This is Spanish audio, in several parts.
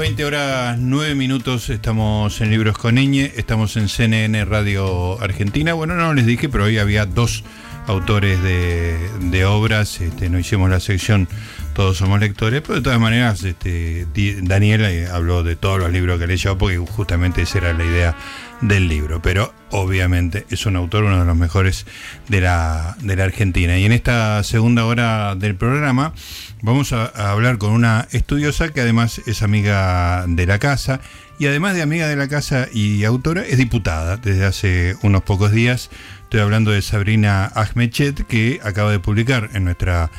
20 horas 9 minutos, estamos en Libros con Iñe, estamos en CNN Radio Argentina. Bueno, no les dije, pero hoy había dos autores de, obras, este, no hicimos la sección Todos somos lectores, pero de todas maneras este, Daniela eh, habló de todos los libros que leyó porque justamente esa era la idea del libro, pero obviamente es un autor, uno de los mejores de la, de la Argentina. Y en esta segunda hora del programa vamos a, hablar con una estudiosa que además es amiga de la casa y además de amiga de la casa y autora, es diputada desde hace unos pocos días. Estoy hablando de Sabrina Ahmedchet, que acaba de publicar en nuestra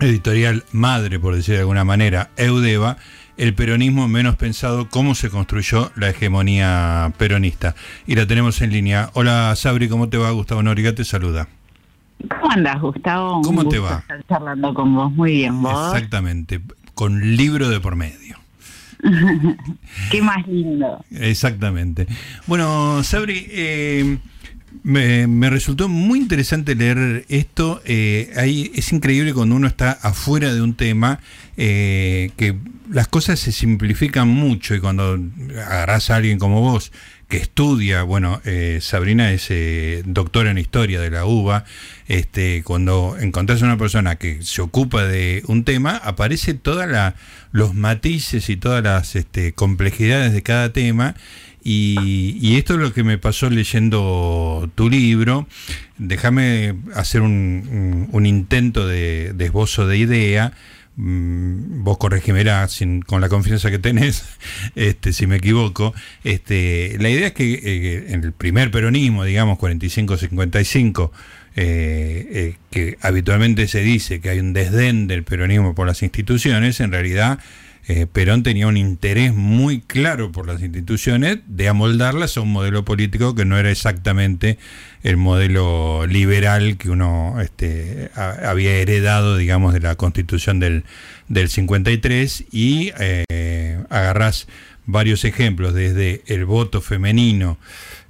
editorial madre, por decir de alguna manera, Eudeva, el peronismo menos pensado, cómo se construyó la hegemonía peronista. Y la tenemos en línea. Hola Sabri, ¿cómo te va? Gustavo Noriga te saluda. ¿Cómo andas, Gustavo? ¿Cómo te va? Estar charlando con vos. Muy bien, vos. Exactamente, con libro de por medio. Qué más lindo. Exactamente. Bueno, Sabri, eh, me, resultó muy interesante leer esto. Eh, ahí es increíble cuando uno está afuera de un tema eh, que las cosas se simplifican mucho y cuando agarras a alguien como vos que estudia, bueno, eh, Sabrina es eh, doctora en historia de la UBA, este, cuando encontrás a una persona que se ocupa de un tema, aparece todos los matices y todas las este, complejidades de cada tema. Y, esto es lo que me pasó leyendo tu libro. Déjame hacer un, un, intento de, de esbozo de idea. Mm, vos corregime con la confianza que tenés, este, si me equivoco. Este, la idea es que eh, en el primer peronismo, digamos, 45-55, eh, eh, que habitualmente se dice que hay un desdén del peronismo por las instituciones, en realidad eh, Perón tenía un interés muy claro por las instituciones de amoldarlas a un modelo político que no era exactamente el modelo liberal que uno este, había heredado, digamos, de la constitución del, del 53 y eh, agarrás varios ejemplos, desde el voto femenino,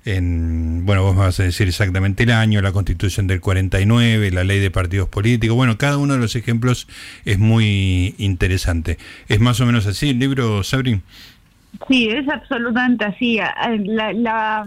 en, bueno, vos me vas a decir exactamente el año, la constitución del 49, la ley de partidos políticos, bueno, cada uno de los ejemplos es muy interesante. ¿Es más o menos así el libro, Sabri? Sí, es absolutamente así. La,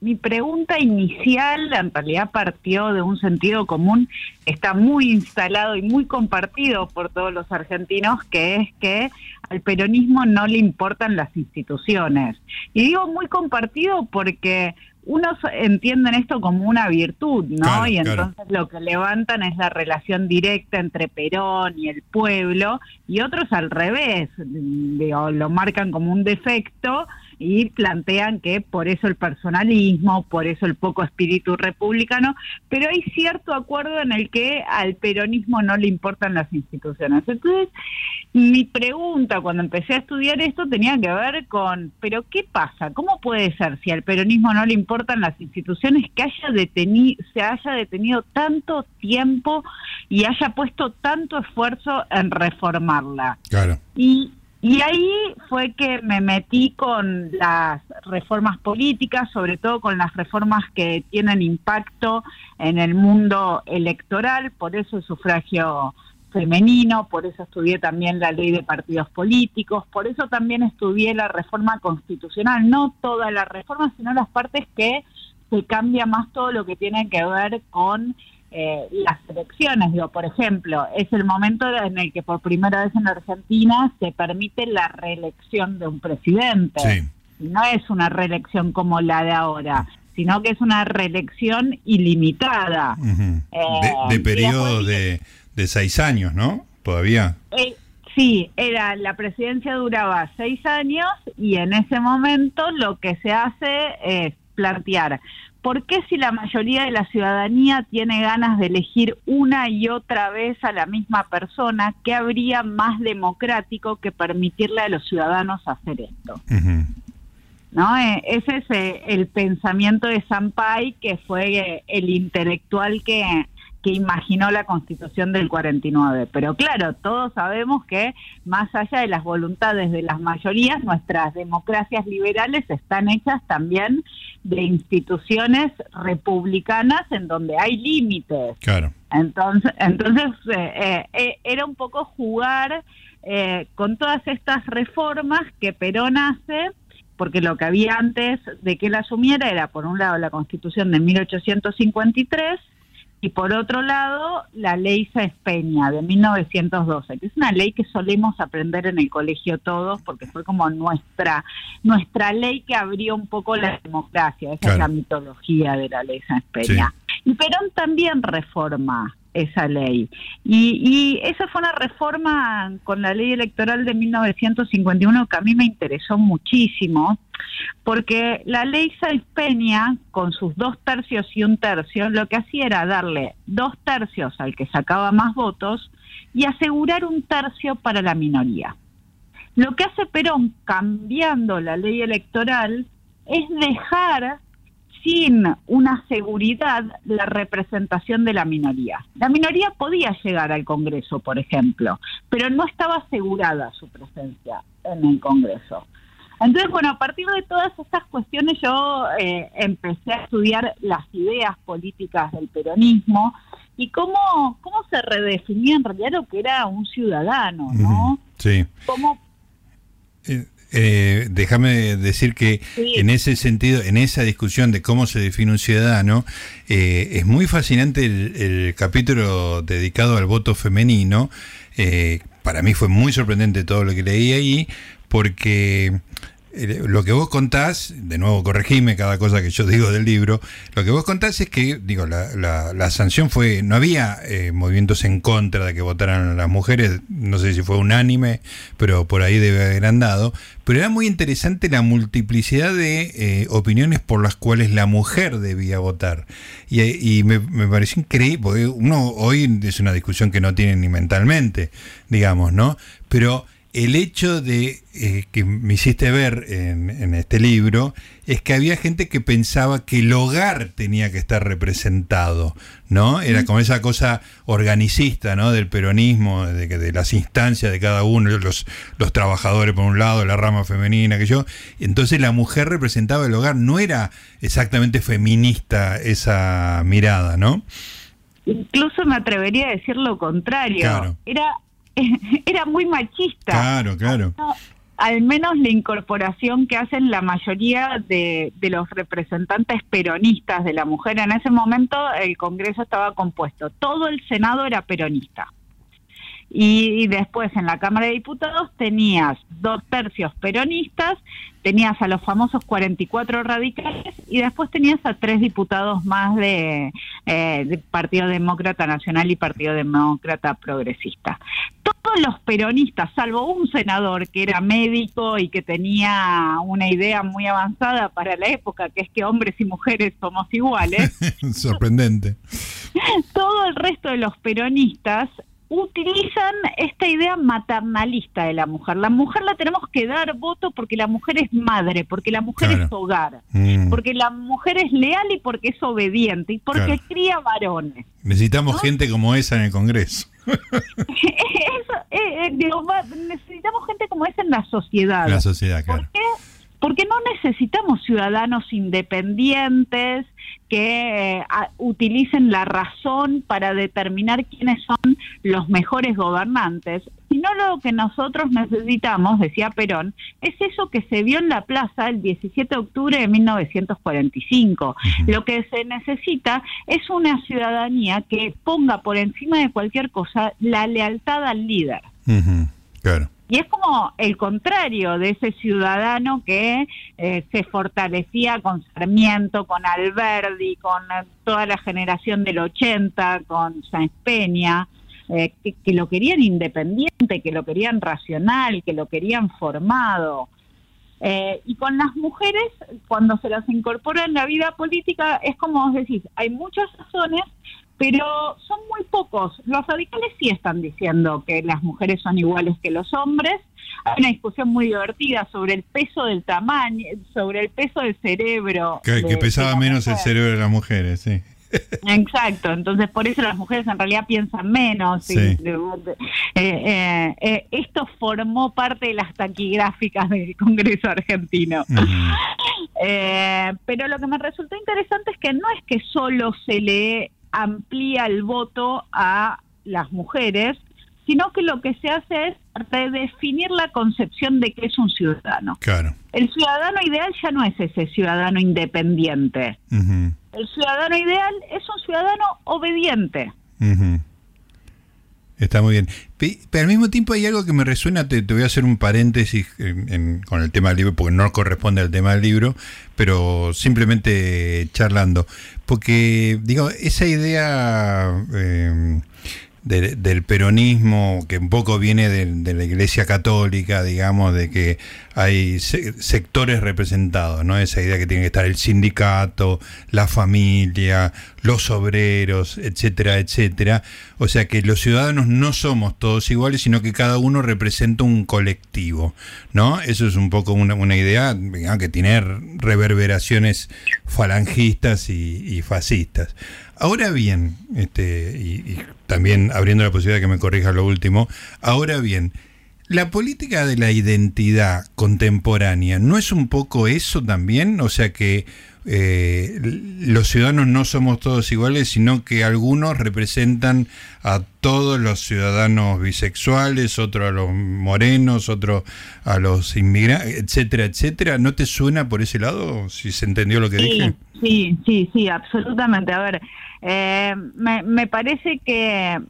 mi pregunta inicial en realidad partió de un sentido común, está muy instalado y muy compartido por todos los argentinos, que es que al peronismo no le importan las instituciones. Y digo muy compartido porque unos entienden esto como una virtud, ¿no? y entonces lo que levantan es la relación directa entre Perón y el pueblo, y otros al revés, lo marcan como un defecto y plantean que por eso el personalismo, por eso el poco espíritu republicano, pero hay cierto acuerdo en el que al peronismo no le importan las instituciones. Entonces, mi pregunta cuando empecé a estudiar esto tenía que ver con, pero ¿qué pasa? ¿Cómo puede ser si al peronismo no le importan las instituciones que haya detenido, se haya detenido tanto tiempo y haya puesto tanto esfuerzo en reformarla? Claro. Y y ahí fue que me metí con las reformas políticas, sobre todo con las reformas que tienen impacto en el mundo electoral, por eso el sufragio femenino, por eso estudié también la ley de partidos políticos, por eso también estudié la reforma constitucional, no toda la reforma, sino las partes que se cambia más todo lo que tiene que ver con eh, las elecciones. Digo, por ejemplo, es el momento en el que por primera vez en Argentina se permite la reelección de un presidente. No es una reelección como la de ahora, sino que es una reelección ilimitada. Eh, de, periodo de, de, seis años, ¿no? Todavía. Eh, sí, era la presidencia duraba seis años y en ese momento lo que se hace es plantear ¿por qué si la mayoría de la ciudadanía tiene ganas de elegir una y otra vez a la misma persona, qué habría más democrático que permitirle a los ciudadanos hacer esto? ¿No? Eh, ese es eh, el pensamiento de Sampay, que fue eh, el intelectual que que imaginó la constitución del 49. Pero claro, todos sabemos que más allá de las voluntades de las mayorías, nuestras democracias liberales están hechas también de instituciones republicanas en donde hay límites. Claro. Entonces, entonces eh, eh, eh, era un poco jugar eh, con todas estas reformas que Perón hace, porque lo que había antes de que él asumiera era, por un lado, la Constitución de 1853 y por otro lado la ley Sáenz Peña de 1912, que es una ley que solemos aprender en el colegio todos porque fue como nuestra nuestra ley que abrió un poco la democracia, esa es la mitología de la ley Sáenz Peña. Y Perón también reforma esa ley. Y, y, esa fue una reforma con la ley electoral de 1951 que a mí me interesó muchísimo, porque la ley Sáenz Peña, con sus dos tercios y un tercio, lo que hacía era darle dos tercios al que sacaba más votos y asegurar un tercio para la minoría. Lo que hace Perón cambiando la ley electoral es dejar sin una seguridad la representación de la minoría. La minoría podía llegar al Congreso, por ejemplo, pero no estaba asegurada su presencia en el Congreso. Entonces, bueno, a partir de todas estas cuestiones yo eh, empecé a estudiar las ideas políticas del peronismo y cómo, cómo se redefinía en realidad lo que era un ciudadano, ¿no? Sí. Cómo eh, eh, déjame decir que en ese sentido, en esa discusión de cómo se define un ciudadano, eh, es muy fascinante el, capítulo dedicado al voto femenino. Eh, para mí fue muy sorprendente todo lo que leí ahí, porque lo que vos contás, de nuevo corregime cada cosa que yo digo del libro, lo que vos contás es que, digo, la, la, sanción fue, no había eh, movimientos en contra de que votaran las mujeres, no sé si fue unánime, pero por ahí debe haber andado, pero era muy interesante la multiplicidad de eh, opiniones por las cuales la mujer debía votar. Y, me, me, pareció increíble, porque uno hoy es una discusión que no tiene ni mentalmente, digamos, ¿no? Pero el hecho de eh, que me hiciste ver en, este libro es que había gente que pensaba que el hogar tenía que estar representado, ¿no? Era como esa cosa organicista, ¿no? Del peronismo, de, de las instancias de cada uno, los, los trabajadores por un lado, la rama femenina, que yo. Entonces la mujer representaba el hogar, no era exactamente feminista esa mirada, ¿no? Incluso me atrevería a decir lo contrario. Era era muy machista. Claro, claro. al menos la incorporación que hacen la mayoría de, de, los representantes peronistas de la mujer. En ese momento el Congreso estaba compuesto, todo el Senado era peronista. Y, después en la Cámara de Diputados tenías dos tercios peronistas, tenías a los famosos 44 radicales y después tenías a tres diputados más de, eh, Partido Demócrata Nacional y Partido Demócrata Progresista. Todos los peronistas, salvo un senador que era médico y que tenía una idea muy avanzada para la época, que es que hombres y mujeres somos iguales. Sorprendente. Todo el resto de los peronistas utilizan esta idea maternalista de la mujer. La mujer la tenemos que dar voto porque la mujer es madre, porque la mujer es hogar, mm. porque la mujer es leal y porque es obediente y porque cría varones. Necesitamos gente como esa en el Congreso. Eh, eh, necesitamos gente como esa en la sociedad. La sociedad, claro. ¿Por qué? Porque no necesitamos ciudadanos independientes que eh, utilicen la razón para determinar quiénes son los mejores gobernantes, sino lo que nosotros necesitamos, decía Perón, es eso que se vio en la plaza el 17 de octubre de 1945. Lo que se necesita es una ciudadanía que ponga por encima de cualquier cosa la lealtad al líder. Claro. Y es como el contrario de ese ciudadano que eh, se fortalecía con Sarmiento, con Alberdi, con eh, toda la generación del 80, con Sáenz Peña, eh, que, lo querían independiente, que lo querían racional, que lo querían formado. y con las mujeres, cuando se las incorpora en la vida política, es como vos decís, hay muchas razones, pero son muy pocos. Los radicales sí están diciendo que las mujeres son iguales que los hombres. Hay una discusión muy divertida sobre el peso del tamaño, sobre el peso del cerebro. Que, pesaba menos el cerebro de las mujeres, sí. Exacto, entonces por eso las mujeres en realidad piensan menos. Eh, eh, eh, esto formó parte de las taquigráficas del Congreso argentino. pero lo que me resultó interesante es que no es que solo se lee amplía el voto a las mujeres, sino que lo que se hace es de definir la concepción de qué es un ciudadano. Claro. El ciudadano ideal ya no es ese ciudadano independiente. El ciudadano ideal es un ciudadano obediente. Está muy bien. Pero al mismo tiempo hay algo que me resuena, te, voy a hacer un paréntesis con el tema del libro, porque no corresponde al tema del libro, pero simplemente charlando. Porque, digo, esa idea eh, del peronismo, que un poco viene de, la Iglesia Católica, digamos, de que hay sectores representados, ¿no? Esa idea que tiene que estar el sindicato, la familia, los obreros, etcétera, etcétera. O sea que los ciudadanos no somos todos iguales, sino que cada uno representa un colectivo, ¿no? Eso es un poco una, idea que tiene reverberaciones falangistas y fascistas. Ahora bien, este, y, también abriendo la posibilidad de que me corrija lo último, ahora bien, la política de la identidad contemporánea, ¿no es un poco eso también? O sea que eh, los ciudadanos no somos todos iguales, sino que algunos representan a todos los ciudadanos bisexuales, otros a los morenos, otros a los inmigrantes, etcétera, etcétera. ¿No te suena por ese lado, si se entendió lo que dije? Sí, sí, sí, absolutamente. A ver, eh, me, me parece que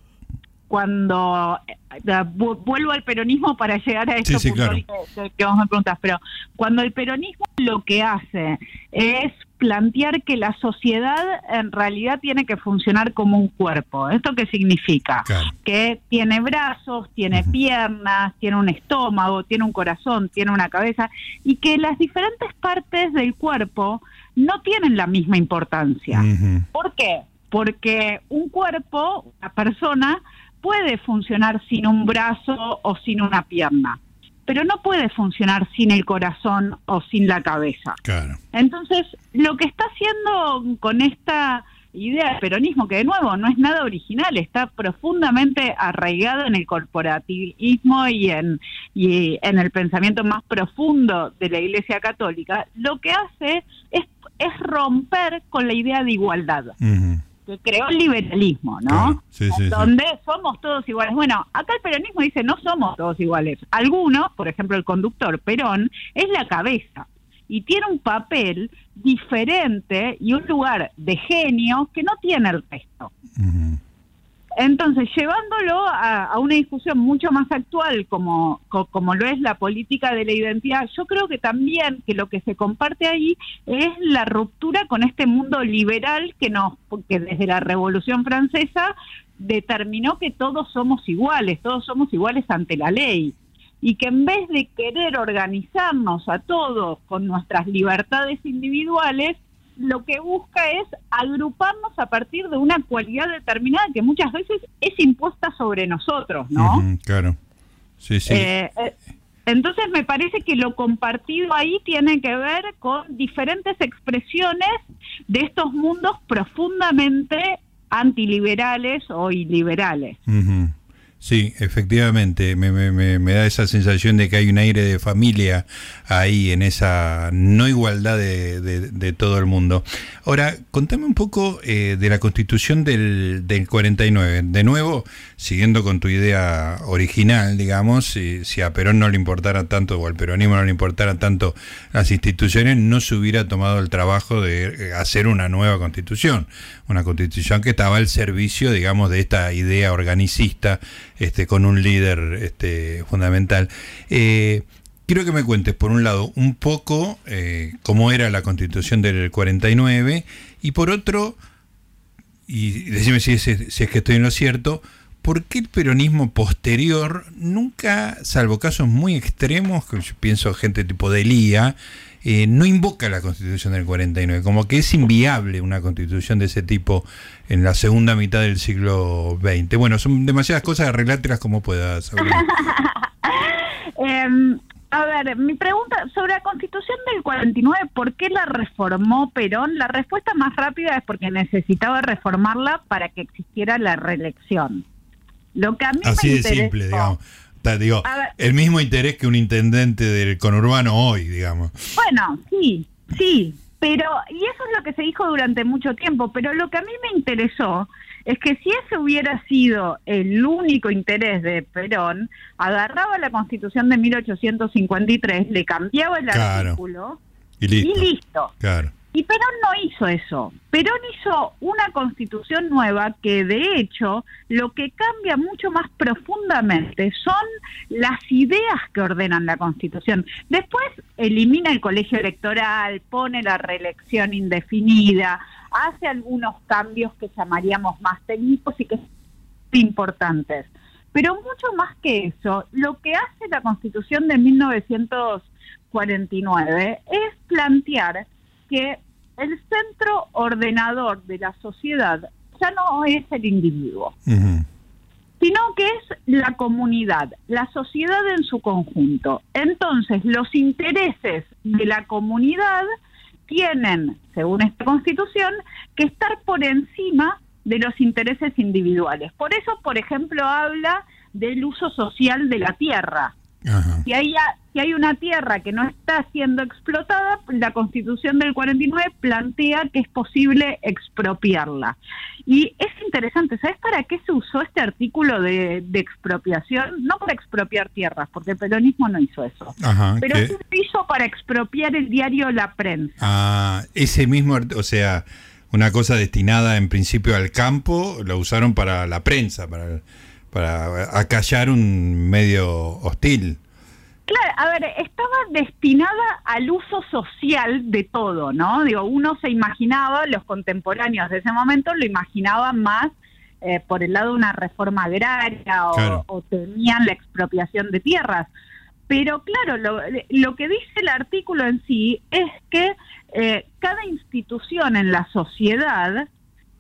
cuando eh, vuelvo al peronismo para llegar a esto que, vos me preguntas, pero cuando el peronismo lo que hace es plantear que la sociedad en realidad tiene que funcionar como un cuerpo. ¿Esto qué significa? Que tiene brazos, tiene piernas, tiene un estómago, tiene un corazón, tiene una cabeza y que las diferentes partes del cuerpo no tienen la misma importancia. ¿Por qué? porque un cuerpo, una persona, puede funcionar sin un brazo o sin una pierna, pero no puede funcionar sin el corazón o sin la cabeza. Claro. Entonces, lo que está haciendo con esta idea del peronismo, que de nuevo no es nada original, está profundamente arraigado en el corporativismo y en, y en el pensamiento más profundo de la Iglesia Católica, lo que hace es, es romper con la idea de igualdad que creó el liberalismo, ¿no? Donde somos todos iguales. Bueno, acá el peronismo dice no somos todos iguales. Algunos, por ejemplo el conductor Perón, es la cabeza y tiene un papel diferente y un lugar de genio que no tiene el resto. Entonces, llevándolo a, una discusión mucho más actual como, como lo es la política de la identidad, yo creo que también que lo que se comparte ahí es la ruptura con este mundo liberal que nos, que desde la Revolución Francesa determinó que todos somos iguales, todos somos iguales ante la ley. Y que en vez de querer organizarnos a todos con nuestras libertades individuales, lo que busca es agruparnos a partir de una cualidad determinada que muchas veces es impuesta sobre nosotros, ¿no? claro. Sí, sí. Eh, eh, entonces me parece que lo compartido ahí tiene que ver con diferentes expresiones de estos mundos profundamente antiliberales o iliberales. Sí, efectivamente, me, me, me, da esa sensación de que hay un aire de familia ahí en esa no igualdad de, de, todo el mundo. Ahora, contame un poco eh, de la constitución del, del 49. De nuevo, siguiendo con tu idea original, digamos, si, si, a Perón no le importara tanto, o al peronismo no le importara tanto las instituciones, no se hubiera tomado el trabajo de eh, hacer una nueva constitución. Una constitución que estaba al servicio, digamos, de esta idea organicista este, con un líder este, fundamental. Eh, quiero que me cuentes, por un lado, un poco eh, cómo era la constitución del 49 y por otro, y decime si es, si es que estoy en lo cierto, ¿por qué el peronismo posterior nunca, salvo casos muy extremos, que yo pienso gente tipo de Lía, eh, no invoca la constitución del 49, como que es inviable una constitución de ese tipo en la segunda mitad del siglo XX. Bueno, son demasiadas cosas, arreglártelas como puedas. Em, a ver, mi pregunta sobre la constitución del 49, ¿por qué la reformó Perón? La respuesta más rápida es porque necesitaba reformarla para que existiera la reelección. Lo que a mí Así de simple, digamos digo, el mismo interés que un intendente del conurbano hoy, digamos. Bueno, sí, sí, Pero, y eso es lo que se dijo durante mucho tiempo, pero lo que a mí me interesó es que si ese hubiera sido el único interés de Perón, agarraba la constitución de 1853, le cambiaba el artículo y listo. Y listo. Claro. Y Perón no hizo eso. Perón hizo una constitución nueva que de hecho lo que cambia mucho más profundamente son las ideas que ordenan la constitución. Después elimina el colegio electoral, pone la reelección indefinida, hace algunos cambios que llamaríamos más técnicos y que son importantes. Pero mucho más que eso, lo que hace la constitución de 1949 es plantear que el centro ordenador de la sociedad ya no es el individuo, sino que es la comunidad, la sociedad en su conjunto. Entonces, los intereses de la comunidad tienen, según esta constitución, que estar por encima de los intereses individuales. Por eso, por ejemplo, habla del uso social de la tierra. Si hay, si hay una tierra que no está siendo explotada, la constitución del 49 plantea que es posible expropiarla. Y es interesante, ¿sabes para qué se usó este artículo de, expropiación? No para expropiar tierras, porque el peronismo no hizo eso, pero se hizo para expropiar el diario La Prensa. Ah, ese mismo, o sea, una cosa destinada en principio al campo, lo usaron para la prensa, para para acallar un medio hostil. Claro, a ver, estaba destinada al uso social de todo, ¿no? Digo, uno se imaginaba, los contemporáneos de ese momento lo imaginaban más eh, por el lado de una reforma agraria o, tenían la expropiación de tierras. Pero claro, lo, lo, que dice el artículo en sí es que eh, cada institución en la sociedad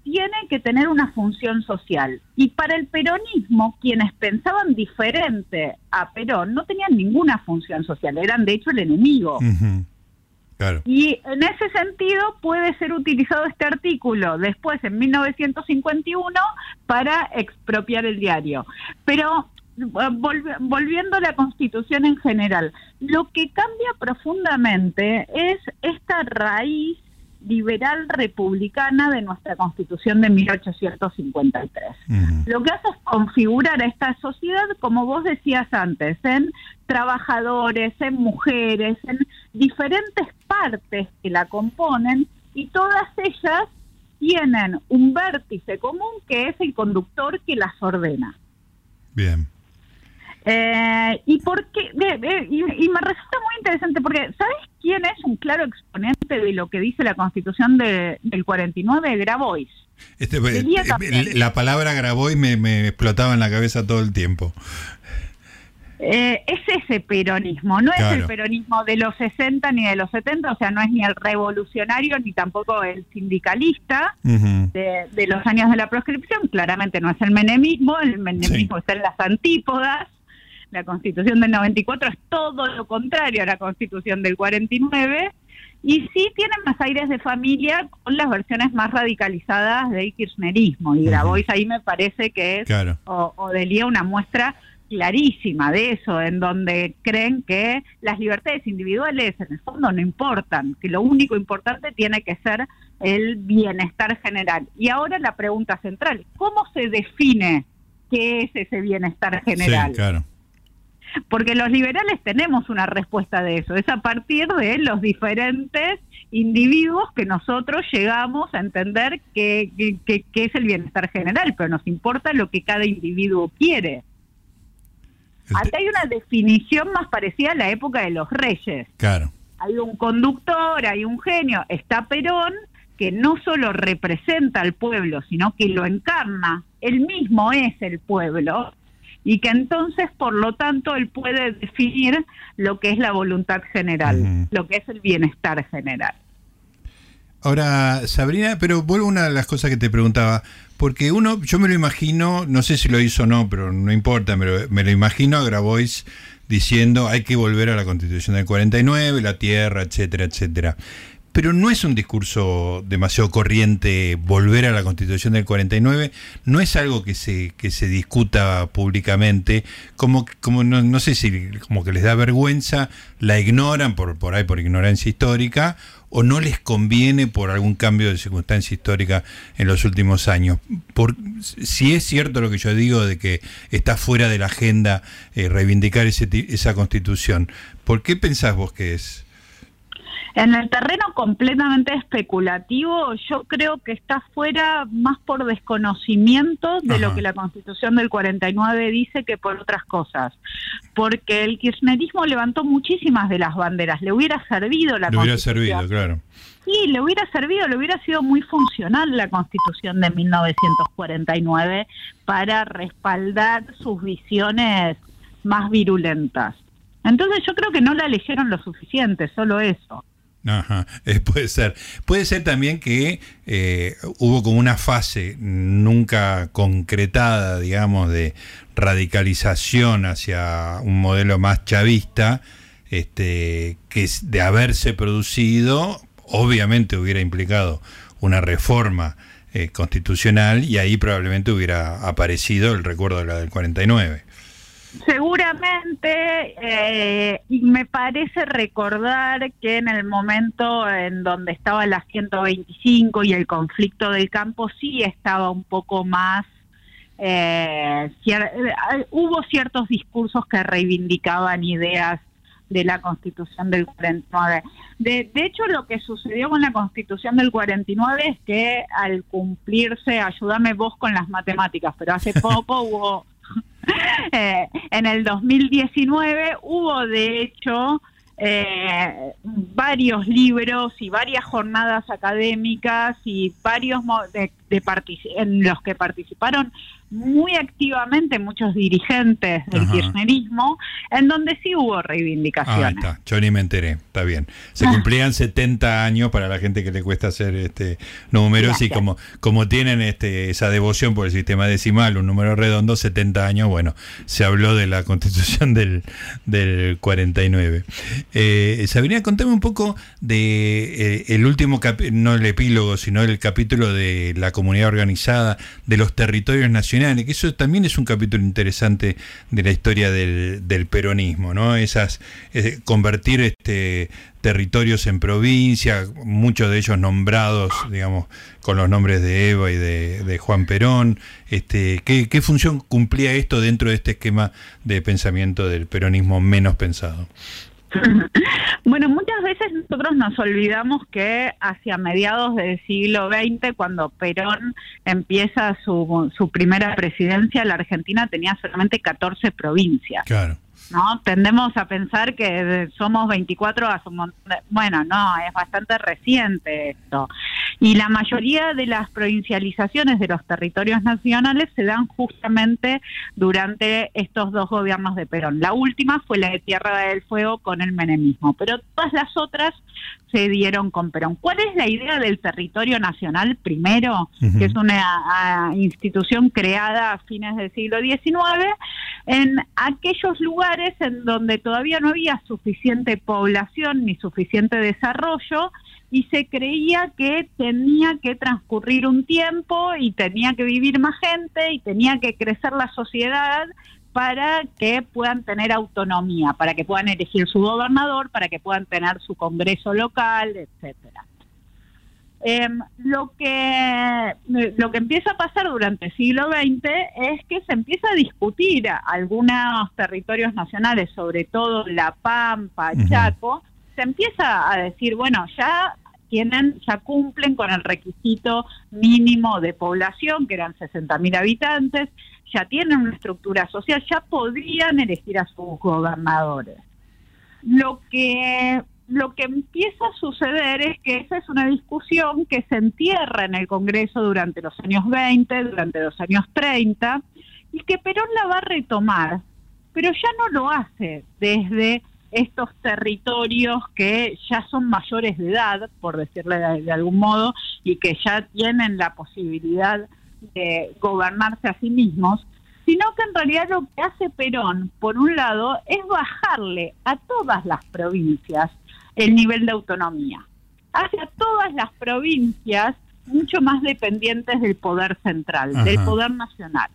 tiene que tener una función social. Y para el peronismo, quienes pensaban diferente a Perón no tenían ninguna función social, eran de hecho el enemigo. Y en ese sentido puede ser utilizado este artículo después, en 1951, para expropiar el diario. Pero volviendo a la constitución en general, lo que cambia profundamente es esta raíz liberal republicana de nuestra constitución de 1853. Lo que hace es configurar a esta sociedad, como vos decías antes, en trabajadores, en mujeres, en diferentes partes que la componen y todas ellas tienen un vértice común que es el conductor que las ordena. Bien. Eh, y, porque, y, me resulta muy interesante porque, ¿sabes quién es un claro exponente de lo que dice la constitución de, del 49? Grabois. Este, eh, la palabra Grabois me, me, explotaba en la cabeza todo el tiempo. Eh, es ese peronismo, no es el peronismo de los 60 ni de los 70, o sea, no es ni el revolucionario ni tampoco el sindicalista de, de, los años de la proscripción, claramente no es el menemismo, el menemismo está en las antípodas, la constitución del 94 es todo lo contrario a la constitución del 49 y sí tiene más aires de familia con las versiones más radicalizadas del kirchnerismo. Y Grabois ahí me parece que es, o, o de una muestra clarísima de eso, en donde creen que las libertades individuales en el fondo no importan, que lo único importante tiene que ser el bienestar general. Y ahora la pregunta central, ¿cómo se define qué es ese bienestar general? Sí, claro. Porque los liberales tenemos una respuesta de eso, es a partir de los diferentes individuos que nosotros llegamos a entender que, es el bienestar general, pero nos importa lo que cada individuo quiere. Acá hay una definición más parecida a la época de los reyes. Claro. Hay un conductor, hay un genio, está Perón, que no solo representa al pueblo, sino que lo encarna, él mismo es el pueblo, y que entonces, por lo tanto, él puede definir lo que es la voluntad general, lo que es el bienestar general. Ahora, Sabrina, pero vuelvo a una de las cosas que te preguntaba, porque uno, yo me lo imagino, no sé si lo hizo o no, pero no importa, me lo, me lo imagino a Grabois diciendo hay que volver a la constitución del 49, la tierra, etcétera, etcétera pero no es un discurso demasiado corriente volver a la constitución del 49, no es algo que se, que se discuta públicamente, como, como no, no sé si como que les da vergüenza, la ignoran por, por ahí por ignorancia histórica, o no les conviene por algún cambio de circunstancia histórica en los últimos años. Por, si es cierto lo que yo digo de que está fuera de la agenda eh, reivindicar ese, esa constitución, ¿por qué pensás vos que es? En el terreno completamente especulativo, yo creo que está fuera más por desconocimiento de lo que la Constitución del 49 dice que por otras cosas. Porque el kirchnerismo levantó muchísimas de las banderas. Le hubiera servido la le hubiera servido, claro. Sí, le hubiera servido, le hubiera sido muy funcional la Constitución de 1949 para respaldar sus visiones más virulentas. Entonces yo creo que no la leyeron lo suficiente, solo eso. Ajá, eh, puede ser. Puede ser también que eh, hubo como una fase nunca concretada, digamos, de radicalización hacia un modelo más chavista, este, que de haberse producido, obviamente hubiera implicado una reforma eh, constitucional y ahí probablemente hubiera aparecido el recuerdo de la del 49. Seguramente, eh, y me parece recordar que en el momento en donde estaba la 125 y el conflicto del campo sí estaba un poco más, eh, eh, hubo ciertos discursos que reivindicaban ideas de la Constitución del 49. De, de hecho, lo que sucedió con la Constitución del 49 es que al cumplirse, ayúdame vos con las matemáticas, pero hace poco hubo eh, en el 2019 hubo de hecho eh, varios libros y varias jornadas académicas y varios en los que participaron muy activamente muchos dirigentes del kirchnerismo, en donde sí hubo reivindicaciones. Ah, está. Yo ni me enteré, está bien. Se ah. cumplían 70 años para la gente que le cuesta hacer este números y como, como tienen este, esa devoción por el sistema decimal, un número redondo, 70 años, bueno, se habló de la constitución del, del 49. Eh, Sabrina, contame un poco de eh, el último, no el epílogo, sino el capítulo de la comunidad organizada, de los territorios nacionales que eso también es un capítulo interesante de la historia del, peronismo, ¿no? Esas, eh, convertir este territorios en provincia, muchos de ellos nombrados, digamos, con los nombres de Eva y de, Juan Perón. Este, ¿qué, ¿Qué función cumplía esto dentro de este esquema de pensamiento del peronismo menos pensado? Bueno, muchas veces nosotros nos olvidamos que hacia mediados del siglo XX, cuando Perón empieza su, su primera presidencia, la Argentina tenía solamente 14 provincias. Claro. ¿No? Tendemos a pensar que somos 24 a su Bueno, no, es bastante reciente esto. Y la mayoría de las provincializaciones de los territorios nacionales se dan justamente durante estos dos gobiernos de Perón. La última fue la de Tierra del Fuego con el menemismo, pero todas las otras se dieron con Perón. ¿Cuál es la idea del territorio nacional primero? Que es una institución creada a fines del siglo XIX en aquellos lugares en donde todavía no había suficiente población ni suficiente desarrollo y se creía que tenía que transcurrir un tiempo y tenía que vivir más gente y tenía que crecer la sociedad para que puedan tener autonomía, para que puedan elegir su gobernador, para que puedan tener su congreso local, etcétera. Em, lo que lo que empieza a pasar durante el siglo XX es que se empieza a discutir algunos territorios nacionales, sobre todo La Pampa, Chaco, se empieza a decir, bueno, ya tienen, ya cumplen con el requisito mínimo de población, que eran 60.000 habitantes, ya tienen una estructura social, ya podrían elegir a sus gobernadores. Lo que lo que empieza a suceder es que esa es una discusión que se entierra en el Congreso durante los años 20, durante los años 30, y que Perón la va a retomar, pero ya no lo hace desde estos territorios que ya son mayores de edad, por decirle de, algún modo, y que ya tienen la posibilidad de gobernarse a sí mismos, sino que en realidad lo que hace Perón, por un lado, es bajarle a todas las provincias el nivel de autonomía. Hacia todas las provincias mucho más dependientes del poder central, del poder nacional.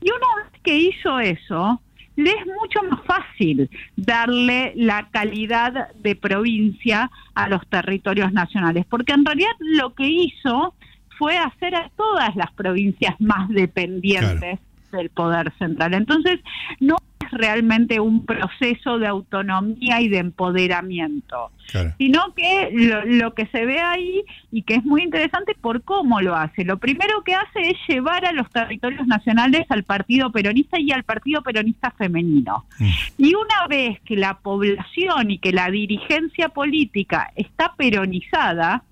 Y una vez que hizo eso, le es mucho más fácil darle la calidad de provincia a los territorios nacionales, porque en realidad lo que hizo fue hacer a todas las provincias más dependientes del poder central. Entonces, no realmente un proceso de autonomía y de empoderamiento, sino que lo, que se ve ahí y que es muy interesante por cómo lo hace. Lo primero que hace es llevar a los territorios nacionales al Partido Peronista y al Partido Peronista Femenino. Mm. Y una vez que la población y que la dirigencia política está peronizada,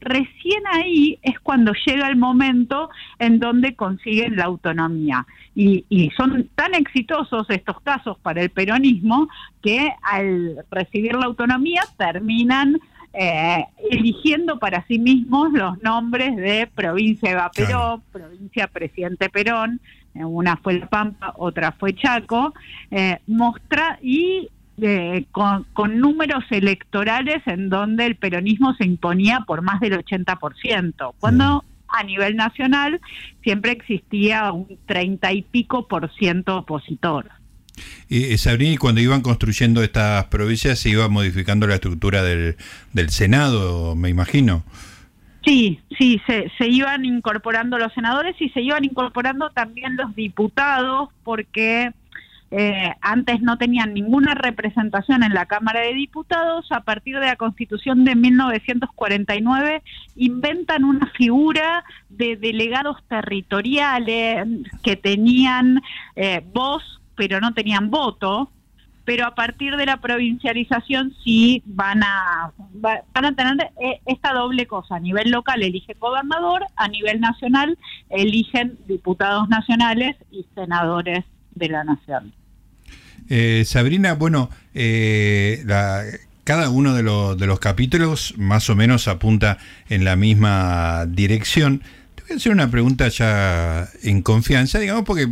recién ahí es cuando llega el momento en donde consiguen la autonomía. Y, son tan exitosos estos casos para el peronismo que al recibir la autonomía terminan eh, eligiendo para sí mismos los nombres de provincia Eva Perón, provincia Presidente Perón, eh, una fue La Pampa, otra fue Chaco, eh, mostra y con, números electorales en donde el peronismo se imponía por más del 80%, cuando a nivel nacional siempre existía un 30 y pico por ciento opositor. Y Sabrina, cuando iban construyendo estas provincias se iba modificando la estructura del, del Senado, me imagino. Sí, sí, se, se iban incorporando los senadores y se iban incorporando también los diputados porque eh, antes no tenían ninguna representación en la Cámara de Diputados, a partir de la Constitución de 1949 inventan una figura de delegados territoriales que tenían eh, voz pero no tenían voto, pero a partir de la provincialización sí van a, van a tener eh, esta doble cosa. A nivel local eligen gobernador, a nivel nacional eligen diputados nacionales y senadores de la nación. Eh, Sabrina, bueno, eh, cada uno de, de, los capítulos más o menos apunta en la misma dirección. Te voy a hacer una pregunta ya en confianza, digamos, porque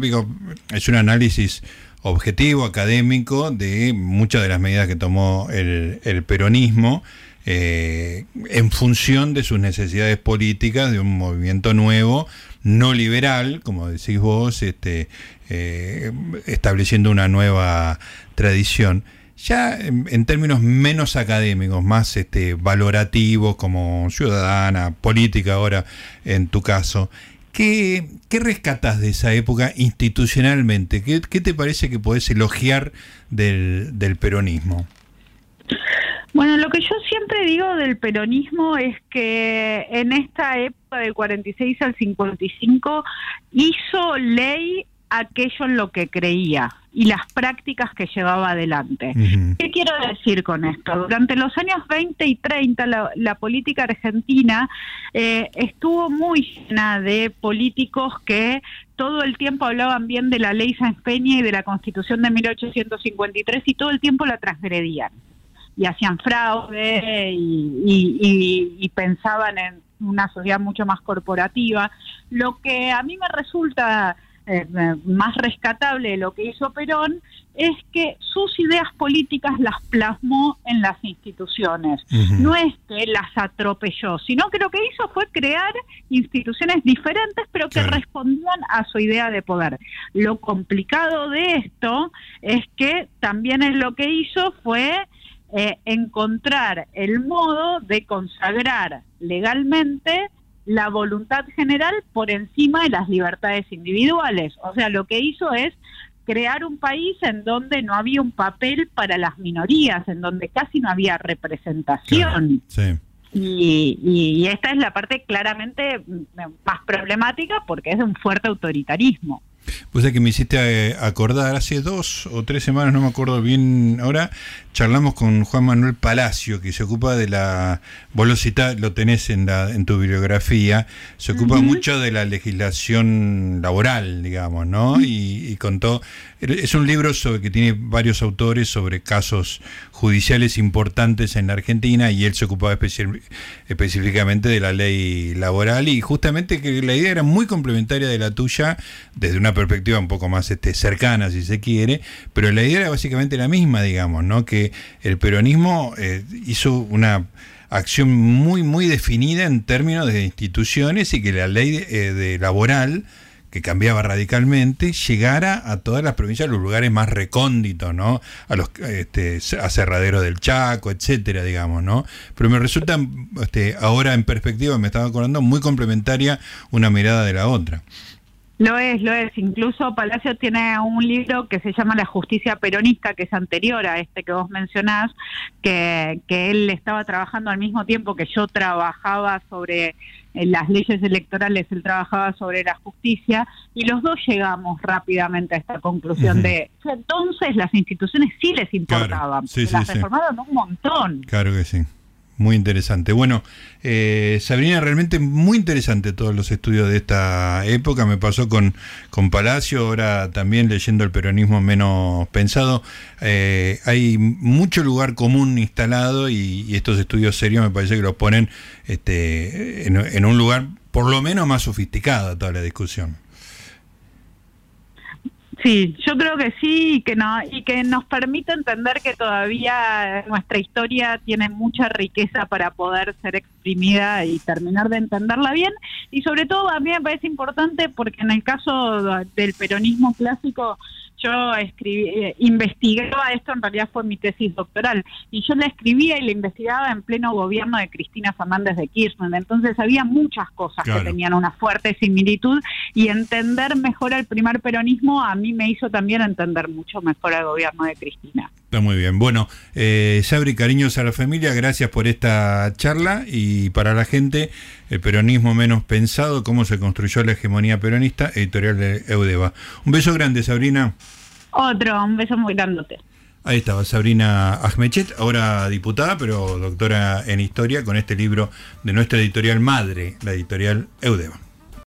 es un análisis objetivo, académico, de muchas de las medidas que tomó el, peronismo. Eh, en función de sus necesidades políticas, de un movimiento nuevo, no liberal, como decís vos, este, eh, estableciendo una nueva tradición. Ya en, términos menos académicos, más este, valorativos como ciudadana, política ahora en tu caso, ¿qué, qué rescatas de esa época institucionalmente? ¿Qué, te parece que podés elogiar del, del peronismo? Bueno, lo que yo siempre digo del peronismo es que en esta época del 46 al 55 hizo ley aquello en lo que creía y las prácticas que llevaba adelante. ¿Qué quiero decir con esto? Durante los años 20 y 30 la, política argentina eh, estuvo muy llena de políticos que todo el tiempo hablaban bien de la ley Sáenz Peña y de la constitución de 1853 y todo el tiempo la transgredían y hacían fraude y pensaban en una sociedad mucho más corporativa. Lo que a mí me resulta eh, más rescatable de lo que hizo Perón es que sus ideas políticas las plasmó en las instituciones. No es que las atropelló, sino que lo que hizo fue crear instituciones diferentes, pero que respondían a su idea de poder. Lo complicado de esto es que también es lo que hizo fue eh, encontrar el modo de consagrar legalmente la voluntad general por encima de las libertades individuales. O sea, lo que hizo es crear un país en donde no había un papel para las minorías, en donde casi no había representación. Y, y, esta es la parte claramente más problemática porque es un fuerte autoritarismo. Pues es que me hiciste eh, acordar, hace dos o tres semanas, no me acuerdo bien ahora, charlamos con Juan Manuel Palacio, que se ocupa de la, vos lo tenés en, la, en tu bibliografía, se ocupa mucho de la legislación laboral, digamos, ¿no? Y, contó, es un libro sobre, que tiene varios autores sobre casos judiciales importantes en la Argentina y él se ocupaba específicamente de la ley laboral y justamente que la idea era muy complementaria de la tuya desde una perspectiva un poco más este, cercana, si se quiere, pero la idea era básicamente la misma, digamos, ¿no? Que el peronismo eh, hizo una acción muy, muy definida en términos de instituciones y que la ley de, eh, laboral que cambiaba radicalmente, llegara a todas las provincias, a los lugares más recónditos, ¿no? A los este, del Chaco, etcétera, digamos, ¿no? Pero me resulta, este, ahora en perspectiva, me estaba acordando, muy complementaria una mirada de la otra. Lo es, lo es. Incluso Palacio tiene un libro que se llama La justicia peronista, que es anterior a este que vos mencionás, que, que él estaba trabajando al mismo tiempo que yo trabajaba sobre eh, las leyes electorales, él trabajaba sobre la justicia, y los dos llegamos rápidamente a esta conclusión de entonces las instituciones sí les importaban, las reformaron un montón. Claro que sí. Muy interesante. Bueno, eh, Sabrina, realmente muy interesante todos los estudios de esta época. Me pasó con, con Palacio, ahora también leyendo el peronismo menos pensado. Eh, hay mucho lugar común instalado y, estos estudios serios me parece que los ponen este, en, en un lugar por lo menos más sofisticado toda la discusión. Sí, yo creo que sí y que no y que nos permite entender que todavía nuestra historia tiene mucha riqueza para poder ser exprimida y terminar de entenderla bien. Y sobre todo a mí me parece importante porque en el caso del peronismo clásico yo escribí, eh, investigaba esto, en realidad fue mi tesis doctoral, y yo la escribía y la investigaba en pleno gobierno de Cristina Fernández de Kirchner. Entonces había muchas cosas que tenían una fuerte similitud y entender mejor el primer peronismo a mí me hizo también entender mucho mejor el gobierno de Cristina. Está muy bien. Bueno, eh, Sabri, cariños a la familia, gracias por esta charla y para la gente, el peronismo menos pensado, cómo se construyó la hegemonía peronista, editorial de Eudeva. Un beso grande, Sabrina. Otro, un beso muy grandote. Ahí estaba Sabrina Ahmechet, ahora diputada, pero doctora en historia, con este libro de nuestra editorial madre, la editorial Eudeva.